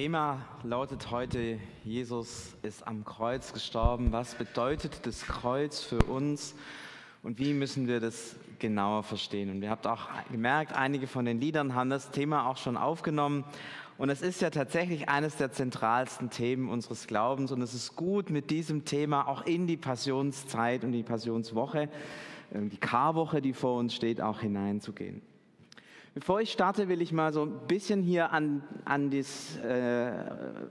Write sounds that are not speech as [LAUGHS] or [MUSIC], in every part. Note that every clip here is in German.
Thema lautet heute, Jesus ist am Kreuz gestorben. Was bedeutet das Kreuz für uns und wie müssen wir das genauer verstehen? Und ihr habt auch gemerkt, einige von den Liedern haben das Thema auch schon aufgenommen. Und es ist ja tatsächlich eines der zentralsten Themen unseres Glaubens. Und es ist gut, mit diesem Thema auch in die Passionszeit und die Passionswoche, äh, die Karwoche, die vor uns steht, auch hineinzugehen. Bevor ich starte, will ich mal so ein bisschen hier an, an, dies, äh,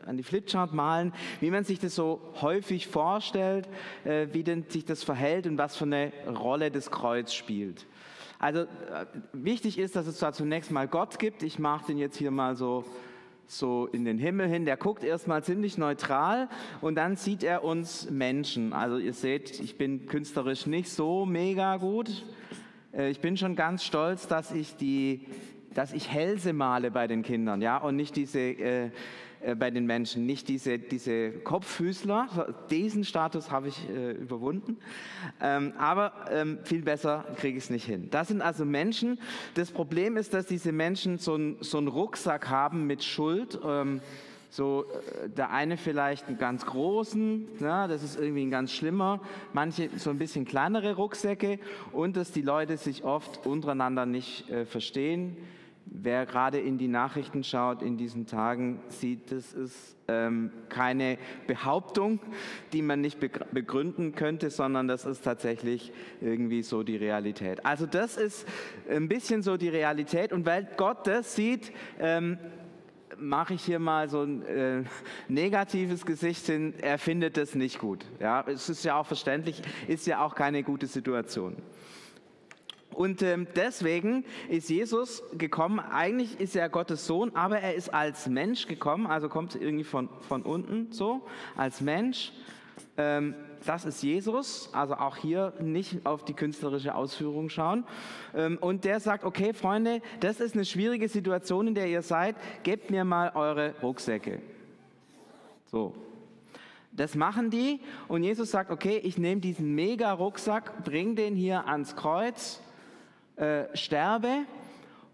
an die Flipchart malen, wie man sich das so häufig vorstellt, äh, wie denn sich das verhält und was für eine Rolle das Kreuz spielt. Also äh, wichtig ist, dass es zwar zunächst mal Gott gibt. Ich mache den jetzt hier mal so so in den Himmel hin. Der guckt erstmal ziemlich neutral und dann sieht er uns Menschen. Also ihr seht, ich bin künstlerisch nicht so mega gut. Äh, ich bin schon ganz stolz, dass ich die, dass ich Hälse male bei den Kindern, ja, und nicht diese, äh, äh, bei den Menschen, nicht diese, diese Kopffüßler. Diesen Status habe ich äh, überwunden. Ähm, aber ähm, viel besser kriege ich es nicht hin. Das sind also Menschen. Das Problem ist, dass diese Menschen so, ein, so einen Rucksack haben mit Schuld. Ähm, so äh, der eine vielleicht einen ganz großen, ja, das ist irgendwie ein ganz schlimmer, manche so ein bisschen kleinere Rucksäcke und dass die Leute sich oft untereinander nicht äh, verstehen. Wer gerade in die Nachrichten schaut in diesen Tagen, sieht, das ist ähm, keine Behauptung, die man nicht begründen könnte, sondern das ist tatsächlich irgendwie so die Realität. Also das ist ein bisschen so die Realität und weil Gott das sieht, ähm, mache ich hier mal so ein äh, negatives Gesicht hin, er findet es nicht gut. Ja, es ist ja auch verständlich, ist ja auch keine gute Situation. Und ähm, deswegen ist Jesus gekommen, eigentlich ist er Gottes Sohn, aber er ist als Mensch gekommen, also kommt irgendwie von, von unten so, als Mensch. Ähm, das ist Jesus, also auch hier nicht auf die künstlerische Ausführung schauen. Ähm, und der sagt, okay Freunde, das ist eine schwierige Situation, in der ihr seid, gebt mir mal eure Rucksäcke. So. Das machen die und Jesus sagt, okay, ich nehme diesen mega Rucksack, bring den hier ans Kreuz, äh, sterbe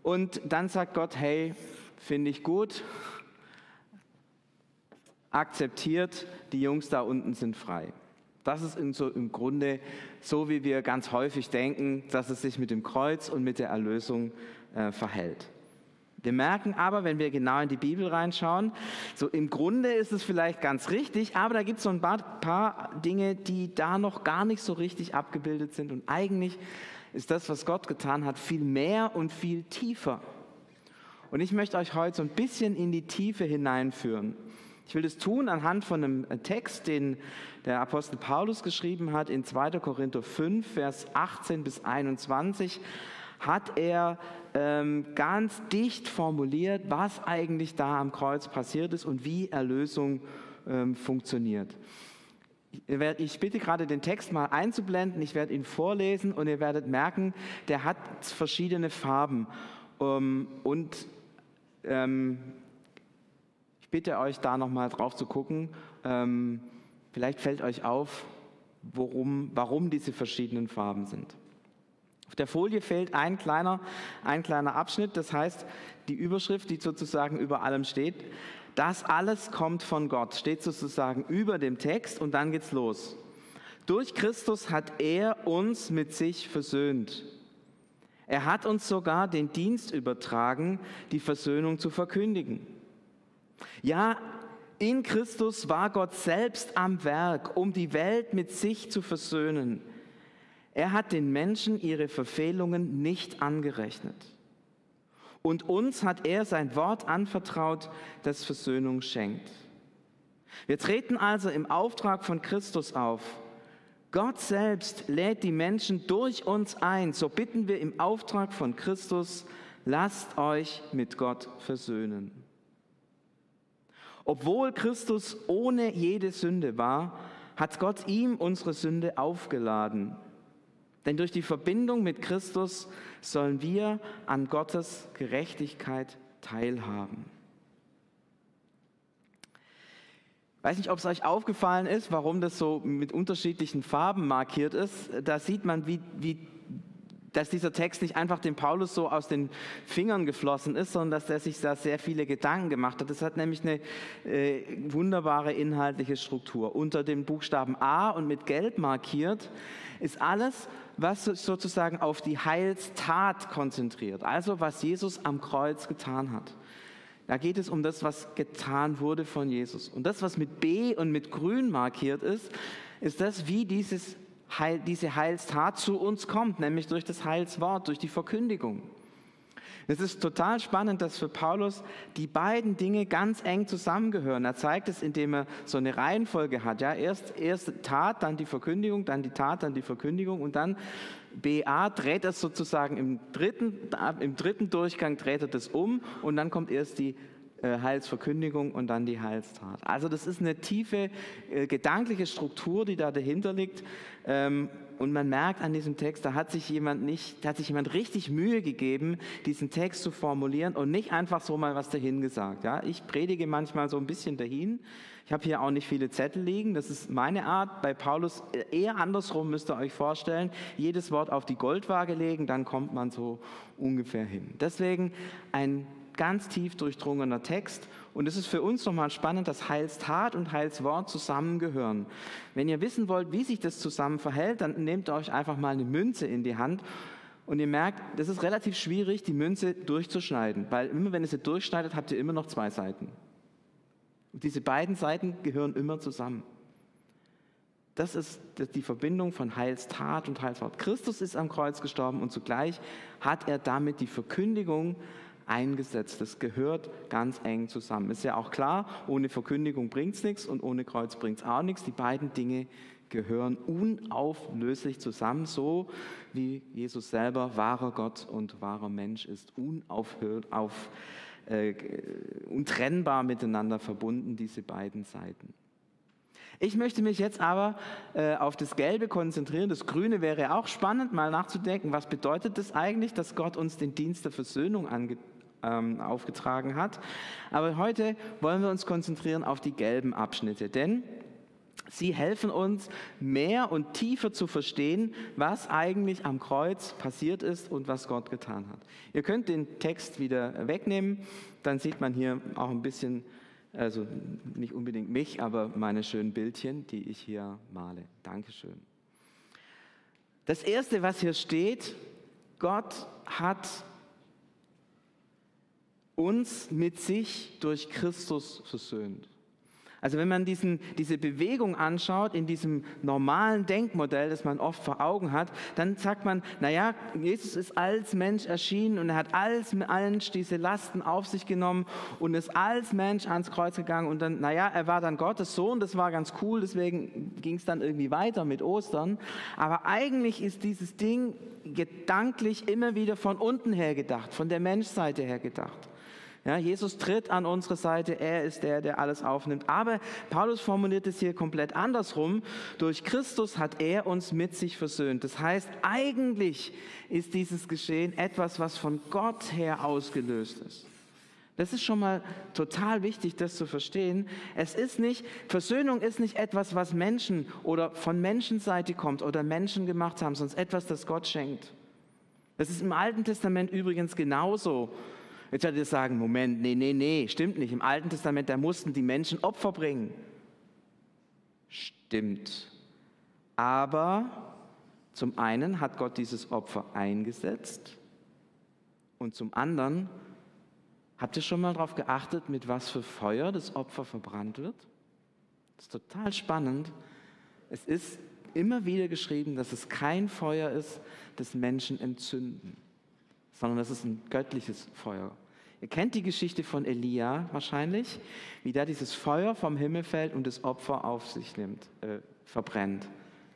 und dann sagt Gott, hey, finde ich gut, akzeptiert, die Jungs da unten sind frei. Das ist so im Grunde so, wie wir ganz häufig denken, dass es sich mit dem Kreuz und mit der Erlösung äh, verhält. Wir merken aber, wenn wir genau in die Bibel reinschauen, so im Grunde ist es vielleicht ganz richtig, aber da gibt es so ein paar, paar Dinge, die da noch gar nicht so richtig abgebildet sind. Und eigentlich ist das, was Gott getan hat, viel mehr und viel tiefer. Und ich möchte euch heute so ein bisschen in die Tiefe hineinführen. Ich will das tun anhand von einem Text, den der Apostel Paulus geschrieben hat in 2. Korinther 5, Vers 18 bis 21 hat er ähm, ganz dicht formuliert, was eigentlich da am Kreuz passiert ist und wie Erlösung ähm, funktioniert. Ich bitte gerade den Text mal einzublenden, ich werde ihn vorlesen und ihr werdet merken, der hat verschiedene Farben. Ähm, und ähm, ich bitte euch da nochmal drauf zu gucken. Ähm, vielleicht fällt euch auf, worum, warum diese verschiedenen Farben sind. Auf der Folie fehlt ein kleiner, ein kleiner Abschnitt, das heißt die Überschrift, die sozusagen über allem steht. Das alles kommt von Gott, steht sozusagen über dem Text und dann geht's los. Durch Christus hat er uns mit sich versöhnt. Er hat uns sogar den Dienst übertragen, die Versöhnung zu verkündigen. Ja, in Christus war Gott selbst am Werk, um die Welt mit sich zu versöhnen. Er hat den Menschen ihre Verfehlungen nicht angerechnet. Und uns hat er sein Wort anvertraut, das Versöhnung schenkt. Wir treten also im Auftrag von Christus auf. Gott selbst lädt die Menschen durch uns ein. So bitten wir im Auftrag von Christus, lasst euch mit Gott versöhnen. Obwohl Christus ohne jede Sünde war, hat Gott ihm unsere Sünde aufgeladen. Denn durch die Verbindung mit Christus sollen wir an Gottes Gerechtigkeit teilhaben. Ich weiß nicht, ob es euch aufgefallen ist, warum das so mit unterschiedlichen Farben markiert ist. Da sieht man, wie, wie dass dieser Text nicht einfach dem Paulus so aus den Fingern geflossen ist, sondern dass er sich da sehr viele Gedanken gemacht hat. Das hat nämlich eine äh, wunderbare inhaltliche Struktur. Unter dem Buchstaben A und mit Gelb markiert ist alles, was sozusagen auf die Heilstat konzentriert, also was Jesus am Kreuz getan hat. Da geht es um das, was getan wurde von Jesus. Und das, was mit B und mit Grün markiert ist, ist das, wie dieses Heil, diese Heilstat zu uns kommt, nämlich durch das Heilswort, durch die Verkündigung. Es ist total spannend, dass für Paulus die beiden Dinge ganz eng zusammengehören. Er zeigt es, indem er so eine Reihenfolge hat. Ja, erst, erst Tat, dann die Verkündigung, dann die Tat, dann die Verkündigung und dann BA dreht er sozusagen im dritten, im dritten Durchgang dreht er das um und dann kommt erst die Heilsverkündigung und dann die Heilstat. Also das ist eine tiefe äh, gedankliche Struktur, die da dahinter liegt. Ähm, und man merkt an diesem Text, da hat sich jemand nicht, da hat sich jemand richtig Mühe gegeben, diesen Text zu formulieren und nicht einfach so mal was dahin gesagt. Ja, ich predige manchmal so ein bisschen dahin. Ich habe hier auch nicht viele Zettel liegen. Das ist meine Art. Bei Paulus eher andersrum müsst ihr euch vorstellen. Jedes Wort auf die Goldwaage legen, dann kommt man so ungefähr hin. Deswegen ein ganz tief durchdrungener Text. Und es ist für uns nochmal spannend, dass Heilstat und Heilswort zusammengehören. Wenn ihr wissen wollt, wie sich das zusammen verhält, dann nehmt euch einfach mal eine Münze in die Hand und ihr merkt, das ist relativ schwierig, die Münze durchzuschneiden, weil immer wenn ihr sie durchschneidet, habt ihr immer noch zwei Seiten. Und diese beiden Seiten gehören immer zusammen. Das ist die Verbindung von Heilstat und Heilswort. Christus ist am Kreuz gestorben und zugleich hat er damit die Verkündigung eingesetzt. Das gehört ganz eng zusammen. Ist ja auch klar, ohne Verkündigung bringt es nichts und ohne Kreuz bringt es auch nichts. Die beiden Dinge gehören unauflöslich zusammen, so wie Jesus selber wahrer Gott und wahrer Mensch ist, unaufhört, auf, äh, untrennbar miteinander verbunden, diese beiden Seiten. Ich möchte mich jetzt aber äh, auf das Gelbe konzentrieren. Das Grüne wäre auch spannend, mal nachzudenken, was bedeutet das eigentlich, dass Gott uns den Dienst der Versöhnung ange ähm, aufgetragen hat. Aber heute wollen wir uns konzentrieren auf die gelben Abschnitte, denn sie helfen uns mehr und tiefer zu verstehen, was eigentlich am Kreuz passiert ist und was Gott getan hat. Ihr könnt den Text wieder wegnehmen, dann sieht man hier auch ein bisschen also nicht unbedingt mich, aber meine schönen Bildchen, die ich hier male. Dankeschön. Das Erste, was hier steht, Gott hat uns mit sich durch Christus versöhnt. Also wenn man diesen, diese Bewegung anschaut in diesem normalen Denkmodell, das man oft vor Augen hat, dann sagt man, naja, Jesus ist als Mensch erschienen und er hat als Mensch diese Lasten auf sich genommen und ist als Mensch ans Kreuz gegangen und dann, naja, er war dann Gottes Sohn, das war ganz cool, deswegen ging es dann irgendwie weiter mit Ostern. Aber eigentlich ist dieses Ding gedanklich immer wieder von unten her gedacht, von der Menschseite her gedacht. Ja, Jesus tritt an unsere Seite, er ist der, der alles aufnimmt. Aber Paulus formuliert es hier komplett andersrum. Durch Christus hat er uns mit sich versöhnt. Das heißt, eigentlich ist dieses Geschehen etwas, was von Gott her ausgelöst ist. Das ist schon mal total wichtig, das zu verstehen. Es ist nicht, Versöhnung ist nicht etwas, was Menschen oder von Menschenseite kommt oder Menschen gemacht haben, sondern etwas, das Gott schenkt. Das ist im Alten Testament übrigens genauso. Jetzt werdet ihr sagen, Moment, nee, nee, nee, stimmt nicht. Im Alten Testament, da mussten die Menschen Opfer bringen. Stimmt. Aber zum einen hat Gott dieses Opfer eingesetzt und zum anderen, habt ihr schon mal darauf geachtet, mit was für Feuer das Opfer verbrannt wird? Das ist total spannend. Es ist immer wieder geschrieben, dass es kein Feuer ist, das Menschen entzünden, sondern dass es ein göttliches Feuer Ihr kennt die Geschichte von Elia wahrscheinlich, wie da dieses Feuer vom Himmel fällt und das Opfer auf sich nimmt, äh, verbrennt.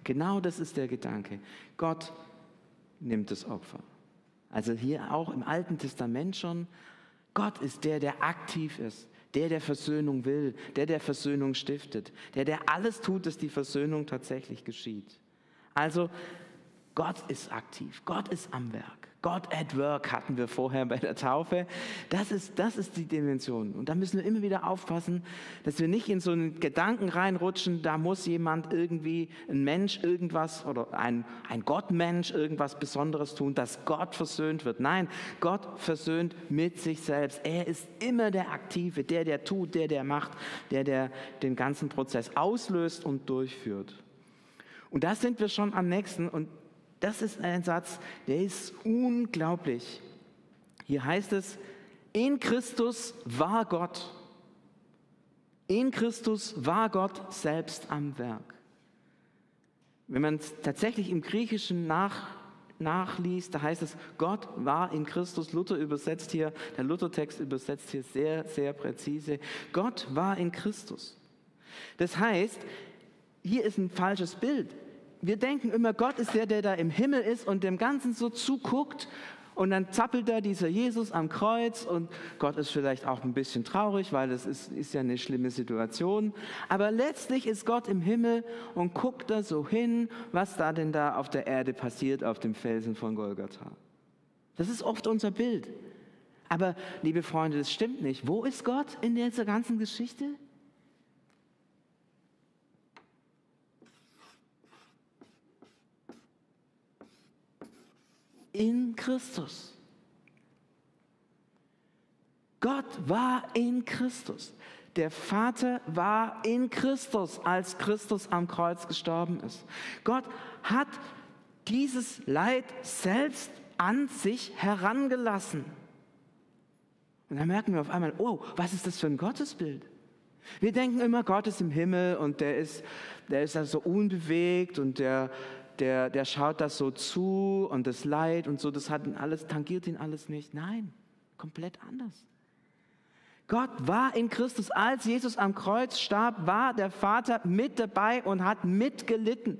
Genau das ist der Gedanke. Gott nimmt das Opfer. Also hier auch im Alten Testament schon, Gott ist der, der aktiv ist, der, der Versöhnung will, der, der Versöhnung stiftet, der, der alles tut, dass die Versöhnung tatsächlich geschieht. Also Gott ist aktiv, Gott ist am Werk. God at Work hatten wir vorher bei der Taufe. Das ist, das ist die Dimension. Und da müssen wir immer wieder aufpassen, dass wir nicht in so einen Gedanken reinrutschen, da muss jemand irgendwie, ein Mensch irgendwas oder ein, ein Gottmensch irgendwas Besonderes tun, dass Gott versöhnt wird. Nein, Gott versöhnt mit sich selbst. Er ist immer der Aktive, der, der tut, der, der macht, der, der den ganzen Prozess auslöst und durchführt. Und da sind wir schon am nächsten. Und das ist ein Satz, der ist unglaublich. Hier heißt es, in Christus war Gott. In Christus war Gott selbst am Werk. Wenn man es tatsächlich im Griechischen nach, nachliest, da heißt es, Gott war in Christus. Luther übersetzt hier, der Luthertext übersetzt hier sehr, sehr präzise. Gott war in Christus. Das heißt, hier ist ein falsches Bild wir denken immer, Gott ist der, der da im Himmel ist und dem Ganzen so zuguckt. Und dann zappelt da dieser Jesus am Kreuz und Gott ist vielleicht auch ein bisschen traurig, weil das ist, ist ja eine schlimme Situation. Aber letztlich ist Gott im Himmel und guckt da so hin, was da denn da auf der Erde passiert, auf dem Felsen von Golgatha. Das ist oft unser Bild. Aber, liebe Freunde, das stimmt nicht. Wo ist Gott in dieser ganzen Geschichte? In Christus. Gott war in Christus. Der Vater war in Christus, als Christus am Kreuz gestorben ist. Gott hat dieses Leid selbst an sich herangelassen. Und dann merken wir auf einmal, oh, was ist das für ein Gottesbild? Wir denken immer, Gott ist im Himmel und der ist, der ist also unbewegt und der, der, der schaut das so zu und das Leid und so, das hat ihn alles, tangiert ihn alles nicht. Nein, komplett anders. Gott war in Christus. Als Jesus am Kreuz starb, war der Vater mit dabei und hat mitgelitten.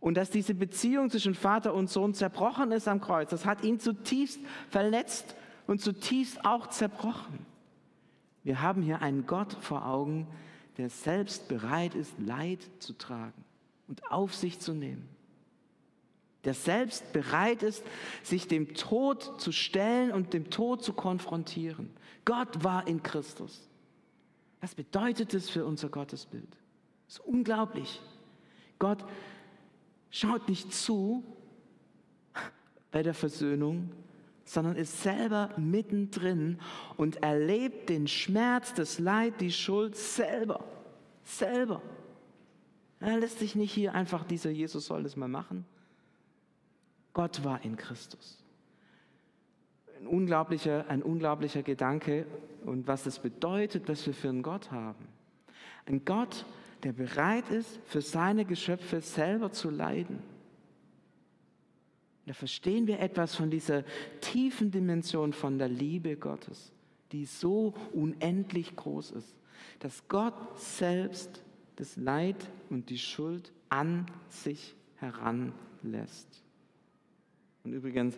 Und dass diese Beziehung zwischen Vater und Sohn zerbrochen ist am Kreuz, das hat ihn zutiefst verletzt und zutiefst auch zerbrochen. Wir haben hier einen Gott vor Augen, der selbst bereit ist, Leid zu tragen und auf sich zu nehmen. Der selbst bereit ist, sich dem Tod zu stellen und dem Tod zu konfrontieren. Gott war in Christus. Was bedeutet das für unser Gottesbild? Das ist unglaublich. Gott schaut nicht zu bei der Versöhnung, sondern ist selber mittendrin und erlebt den Schmerz, das Leid, die Schuld selber. Selber. Er lässt sich nicht hier einfach, dieser Jesus soll das mal machen. Gott war in Christus. Ein unglaublicher, ein unglaublicher Gedanke und was das bedeutet, was wir für einen Gott haben. Ein Gott, der bereit ist, für seine Geschöpfe selber zu leiden. Da verstehen wir etwas von dieser tiefen Dimension von der Liebe Gottes, die so unendlich groß ist, dass Gott selbst das Leid und die Schuld an sich heranlässt. Und übrigens,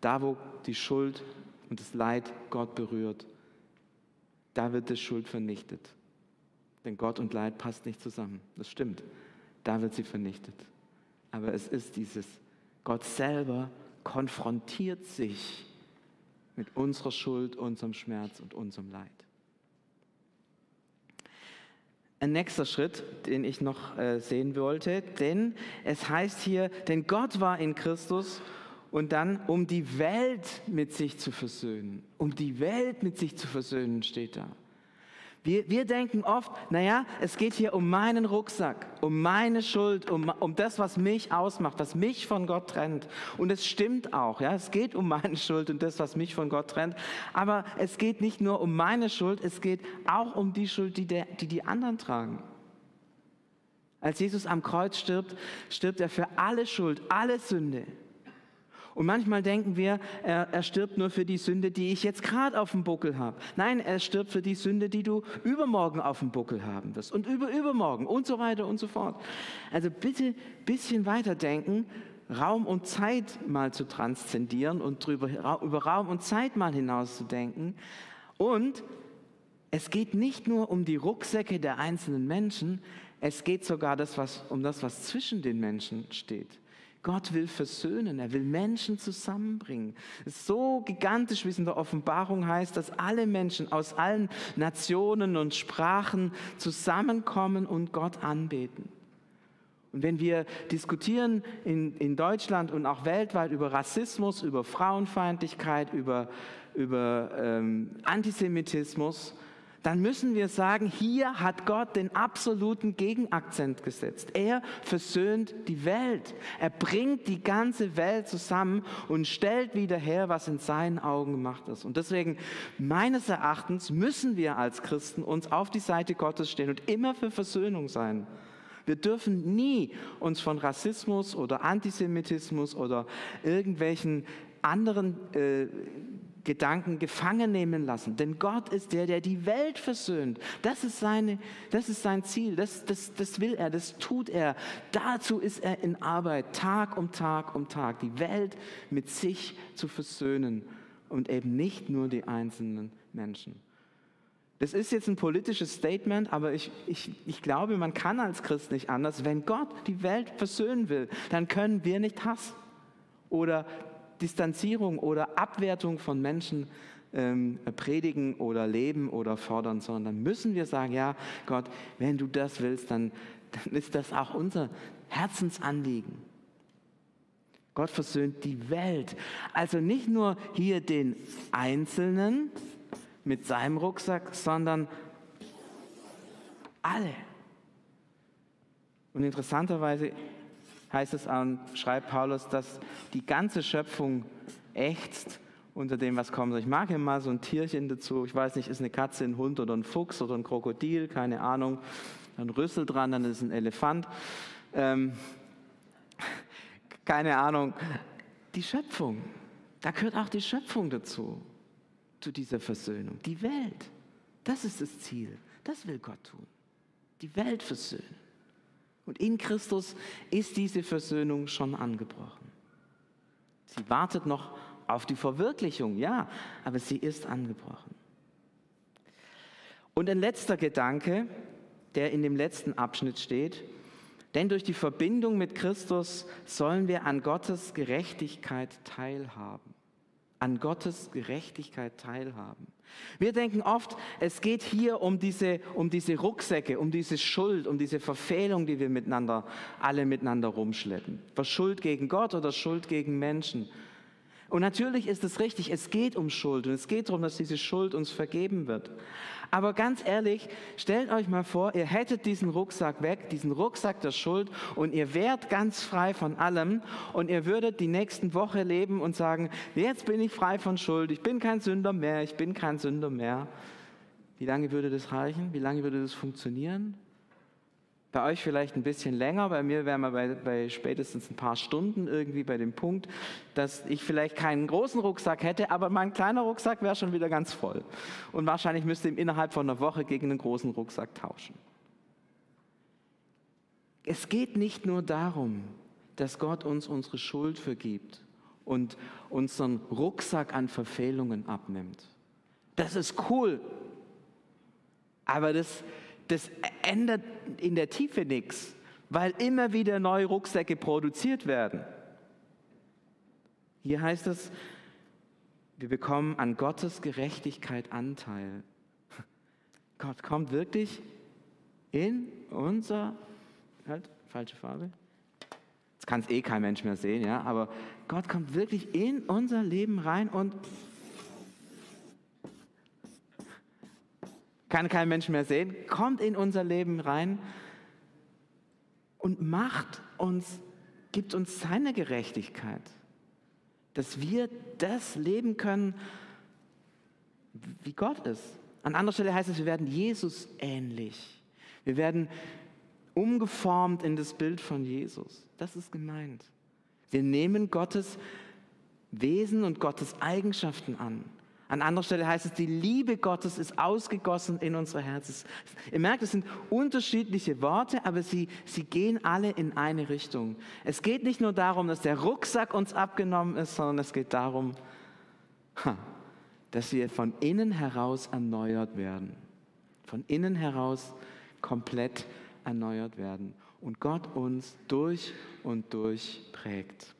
da wo die Schuld und das Leid Gott berührt, da wird die Schuld vernichtet. Denn Gott und Leid passt nicht zusammen. Das stimmt. Da wird sie vernichtet. Aber es ist dieses, Gott selber konfrontiert sich mit unserer Schuld, unserem Schmerz und unserem Leid. Ein nächster Schritt, den ich noch äh, sehen wollte, denn es heißt hier, denn Gott war in Christus und dann, um die Welt mit sich zu versöhnen. Um die Welt mit sich zu versöhnen steht da. Wir, wir denken oft, naja, es geht hier um meinen Rucksack, um meine Schuld, um, um das, was mich ausmacht, was mich von Gott trennt. Und es stimmt auch, ja, es geht um meine Schuld und das, was mich von Gott trennt. Aber es geht nicht nur um meine Schuld, es geht auch um die Schuld, die der, die, die anderen tragen. Als Jesus am Kreuz stirbt, stirbt er für alle Schuld, alle Sünde. Und manchmal denken wir, er, er stirbt nur für die Sünde, die ich jetzt gerade auf dem Buckel habe. Nein, er stirbt für die Sünde, die du übermorgen auf dem Buckel haben wirst und über übermorgen und so weiter und so fort. Also bitte ein bisschen weiterdenken, Raum und Zeit mal zu transzendieren und drüber, über Raum und Zeit mal hinauszudenken. Und es geht nicht nur um die Rucksäcke der einzelnen Menschen, es geht sogar das, was, um das, was zwischen den Menschen steht. Gott will versöhnen, er will Menschen zusammenbringen. Es ist so gigantisch, wie es in der Offenbarung heißt, dass alle Menschen aus allen Nationen und Sprachen zusammenkommen und Gott anbeten. Und wenn wir diskutieren in, in Deutschland und auch weltweit über Rassismus, über Frauenfeindlichkeit, über, über ähm, Antisemitismus, dann müssen wir sagen, hier hat Gott den absoluten Gegenakzent gesetzt. Er versöhnt die Welt. Er bringt die ganze Welt zusammen und stellt wieder her, was in seinen Augen gemacht ist. Und deswegen, meines Erachtens, müssen wir als Christen uns auf die Seite Gottes stehen und immer für Versöhnung sein. Wir dürfen nie uns von Rassismus oder Antisemitismus oder irgendwelchen anderen äh, Gedanken gefangen nehmen lassen. Denn Gott ist der, der die Welt versöhnt. Das ist, seine, das ist sein Ziel. Das, das, das will er, das tut er. Dazu ist er in Arbeit, Tag um Tag um Tag, die Welt mit sich zu versöhnen und eben nicht nur die einzelnen Menschen. Das ist jetzt ein politisches Statement, aber ich, ich, ich glaube, man kann als Christ nicht anders. Wenn Gott die Welt versöhnen will, dann können wir nicht Hass oder Distanzierung oder Abwertung von Menschen ähm, predigen oder leben oder fordern, sondern müssen wir sagen, ja Gott, wenn du das willst, dann, dann ist das auch unser Herzensanliegen. Gott versöhnt die Welt. Also nicht nur hier den Einzelnen mit seinem Rucksack, sondern alle. Und interessanterweise heißt es an, schreibt Paulus, dass die ganze Schöpfung ächzt unter dem, was kommt. Ich mag immer so ein Tierchen dazu. Ich weiß nicht, ist eine Katze, ein Hund oder ein Fuchs oder ein Krokodil, keine Ahnung. Ein Rüssel dran, dann ist ein Elefant. Ähm, keine Ahnung. Die Schöpfung, da gehört auch die Schöpfung dazu, zu dieser Versöhnung. Die Welt, das ist das Ziel. Das will Gott tun. Die Welt versöhnen. Und in Christus ist diese Versöhnung schon angebrochen. Sie wartet noch auf die Verwirklichung, ja, aber sie ist angebrochen. Und ein letzter Gedanke, der in dem letzten Abschnitt steht, denn durch die Verbindung mit Christus sollen wir an Gottes Gerechtigkeit teilhaben. An Gottes Gerechtigkeit teilhaben. Wir denken oft, es geht hier um diese, um diese Rucksäcke, um diese Schuld, um diese Verfehlung, die wir miteinander, alle miteinander rumschleppen. Was Schuld gegen Gott oder Schuld gegen Menschen. Und natürlich ist es richtig, es geht um Schuld und es geht darum, dass diese Schuld uns vergeben wird. Aber ganz ehrlich, stellt euch mal vor, ihr hättet diesen Rucksack weg, diesen Rucksack der Schuld und ihr wärt ganz frei von allem und ihr würdet die nächsten Woche leben und sagen, jetzt bin ich frei von Schuld, ich bin kein Sünder mehr, ich bin kein Sünder mehr. Wie lange würde das reichen? Wie lange würde das funktionieren? Bei euch vielleicht ein bisschen länger, bei mir wären wir bei, bei, spätestens ein paar Stunden irgendwie bei dem Punkt, dass ich vielleicht keinen großen Rucksack hätte, aber mein kleiner Rucksack wäre schon wieder ganz voll. Und wahrscheinlich müsste ich innerhalb von einer Woche gegen einen großen Rucksack tauschen. Es geht nicht nur darum, dass Gott uns unsere Schuld vergibt und unseren Rucksack an Verfehlungen abnimmt. Das ist cool, aber das, das ändert in der Tiefe nichts, weil immer wieder neue Rucksäcke produziert werden. Hier heißt es, wir bekommen an Gottes Gerechtigkeit Anteil. [LAUGHS] Gott kommt wirklich in unser, halt, falsche Farbe. Jetzt kann es eh kein Mensch mehr sehen, ja, aber Gott kommt wirklich in unser Leben rein und kann kein Mensch mehr sehen, kommt in unser Leben rein und macht uns, gibt uns seine Gerechtigkeit, dass wir das leben können, wie Gott ist. An anderer Stelle heißt es, wir werden Jesus ähnlich. Wir werden umgeformt in das Bild von Jesus. Das ist gemeint. Wir nehmen Gottes Wesen und Gottes Eigenschaften an. An anderer Stelle heißt es, die Liebe Gottes ist ausgegossen in unsere Herzen. Ihr merkt, es sind unterschiedliche Worte, aber sie, sie gehen alle in eine Richtung. Es geht nicht nur darum, dass der Rucksack uns abgenommen ist, sondern es geht darum, dass wir von innen heraus erneuert werden. Von innen heraus komplett erneuert werden. und Gott uns durch und durch prägt.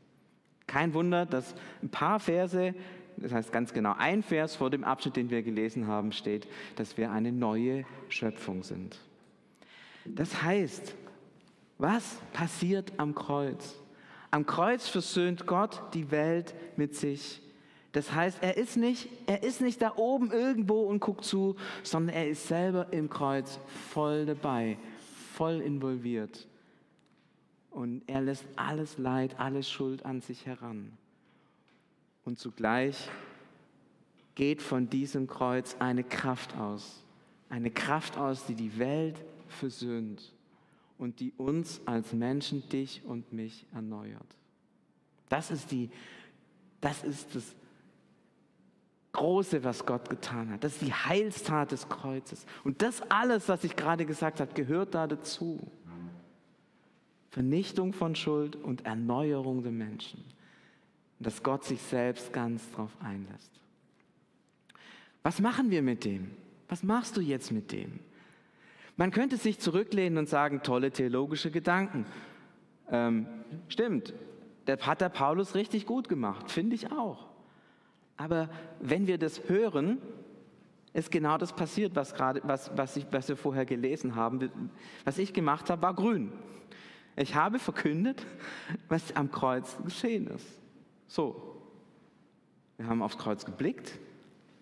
Kein Wunder, dass ein paar Verse, das heißt ganz genau ein Vers vor dem Abschnitt, den wir gelesen haben, steht, dass wir eine neue Schöpfung sind. Das heißt, was passiert am Kreuz? Am Kreuz versöhnt Gott die Welt mit sich. Das heißt, er ist nicht, er ist nicht da oben irgendwo und guckt zu, sondern er ist selber im Kreuz voll dabei, voll involviert. Und er lässt alles Leid, alles Schuld an sich heran. Und zugleich geht von diesem Kreuz eine Kraft aus. Eine Kraft aus, die die Welt versöhnt und die uns als Menschen, dich und mich erneuert. Das ist, die, das, ist das Große, was Gott getan hat. Das ist die Heilstat des Kreuzes. Und das alles, was ich gerade gesagt habe, gehört da dazu. Vernichtung von Schuld und Erneuerung der Menschen. Dass Gott sich selbst ganz darauf einlässt. Was machen wir mit dem? Was machst du jetzt mit dem? Man könnte sich zurücklehnen und sagen, tolle theologische Gedanken. Ähm, stimmt, der hat der Paulus richtig gut gemacht, finde ich auch. Aber wenn wir das hören, ist genau das passiert, was, gerade, was, was, ich, was wir vorher gelesen haben. Was ich gemacht habe, war grün. Ich habe verkündet, was am Kreuz geschehen ist. So, wir haben aufs Kreuz geblickt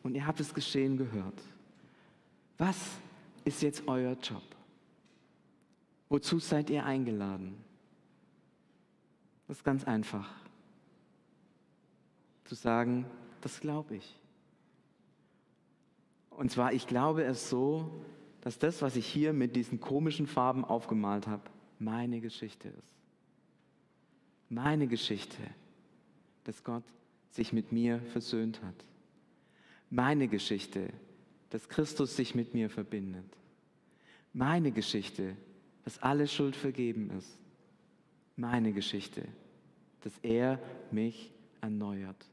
und ihr habt das Geschehen gehört. Was ist jetzt euer Job? Wozu seid ihr eingeladen? Das ist ganz einfach. Zu sagen, das glaube ich. Und zwar, ich glaube es so, dass das, was ich hier mit diesen komischen Farben aufgemalt habe, meine Geschichte ist. Meine Geschichte, dass Gott sich mit mir versöhnt hat. Meine Geschichte, dass Christus sich mit mir verbindet. Meine Geschichte, dass alle Schuld vergeben ist. Meine Geschichte, dass er mich erneuert.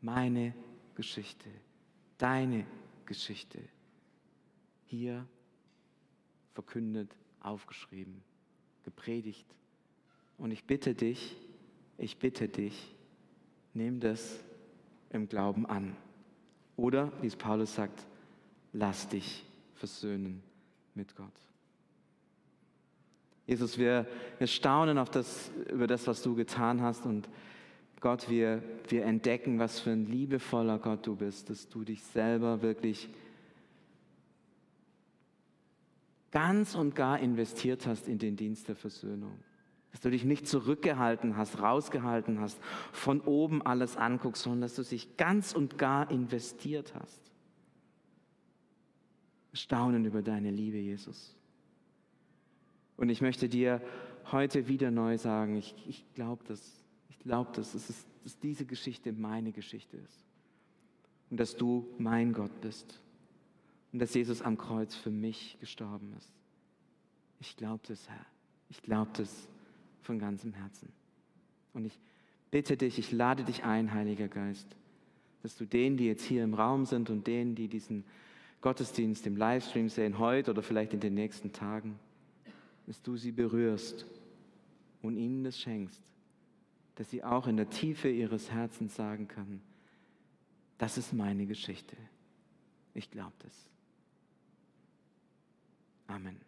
Meine Geschichte, deine Geschichte. Hier verkündet, aufgeschrieben, gepredigt. Und ich bitte dich, ich bitte dich, nimm das im Glauben an. Oder, wie es Paulus sagt, lass dich versöhnen mit Gott. Jesus, wir, wir staunen auf das, über das, was du getan hast und Gott, wir, wir entdecken, was für ein liebevoller Gott du bist, dass du dich selber wirklich ganz und gar investiert hast in den Dienst der Versöhnung. Dass du dich nicht zurückgehalten hast, rausgehalten hast, von oben alles anguckst, sondern dass du dich ganz und gar investiert hast staunen über deine Liebe, Jesus. Und ich möchte dir heute wieder neu sagen, ich, ich glaube das, ich glaube das, dass, dass diese Geschichte meine Geschichte ist. Und dass du mein Gott bist. Und dass Jesus am Kreuz für mich gestorben ist. Ich glaube das, Herr. Ich glaube das von ganzem Herzen. Und ich bitte dich, ich lade dich ein, Heiliger Geist, dass du denen, die jetzt hier im Raum sind und denen, die diesen Gottesdienst im Livestream sehen, heute oder vielleicht in den nächsten Tagen, dass du sie berührst und ihnen das schenkst, dass sie auch in der Tiefe ihres Herzens sagen können, das ist meine Geschichte. Ich glaube das. Amen.